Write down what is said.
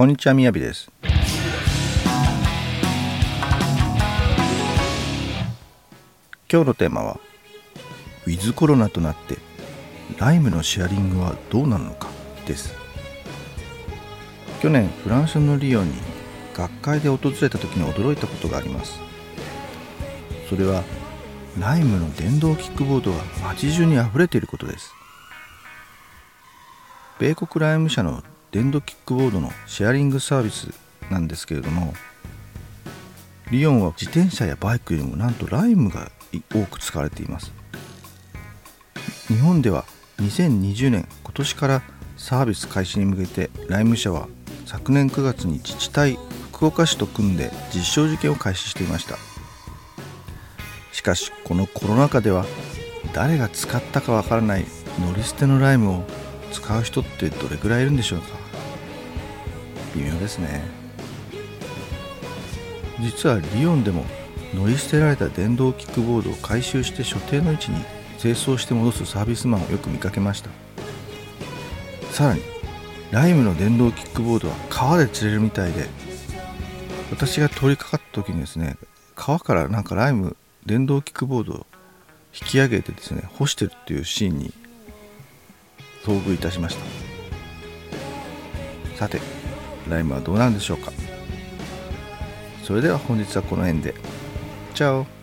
こんにちはみやびです。今日のテーマはウィズコロナとなってライムのシェアリングはどうなるのか？です。去年フランスのリヨンに学会で訪れた時に驚いたことがあります。それはライムの電動キックボードが街中にあふれていることです。米国ライム社の電動キックボードのシェアリングサービスなんですけれどもリヨンは自転車やバイクよりもなんとライムが多く使われています。日本では2020年今年からサービス開始に向けてライム社は昨年9月に自治体福岡市と組んで実証実験を開始していました。しかしこのコロナ禍では誰が使ったかわからない乗り捨てのライムを使う人ってどれくらいいるんでしょうか？微妙ですね。実はリヨンでも乗り捨てられた電動キックボードを回収して所定の位置に清掃して戻すサービスマンをよく見かけました。さらにライムの電動キックボードは川で釣れるみたいで私が通りかかった時にですね川からなんかライム電動キックボードを引き上げてですね干してるっていうシーンに遭遇いたしました。さてライムはどうなんでしょうか。それでは本日はこの辺で。チャオ。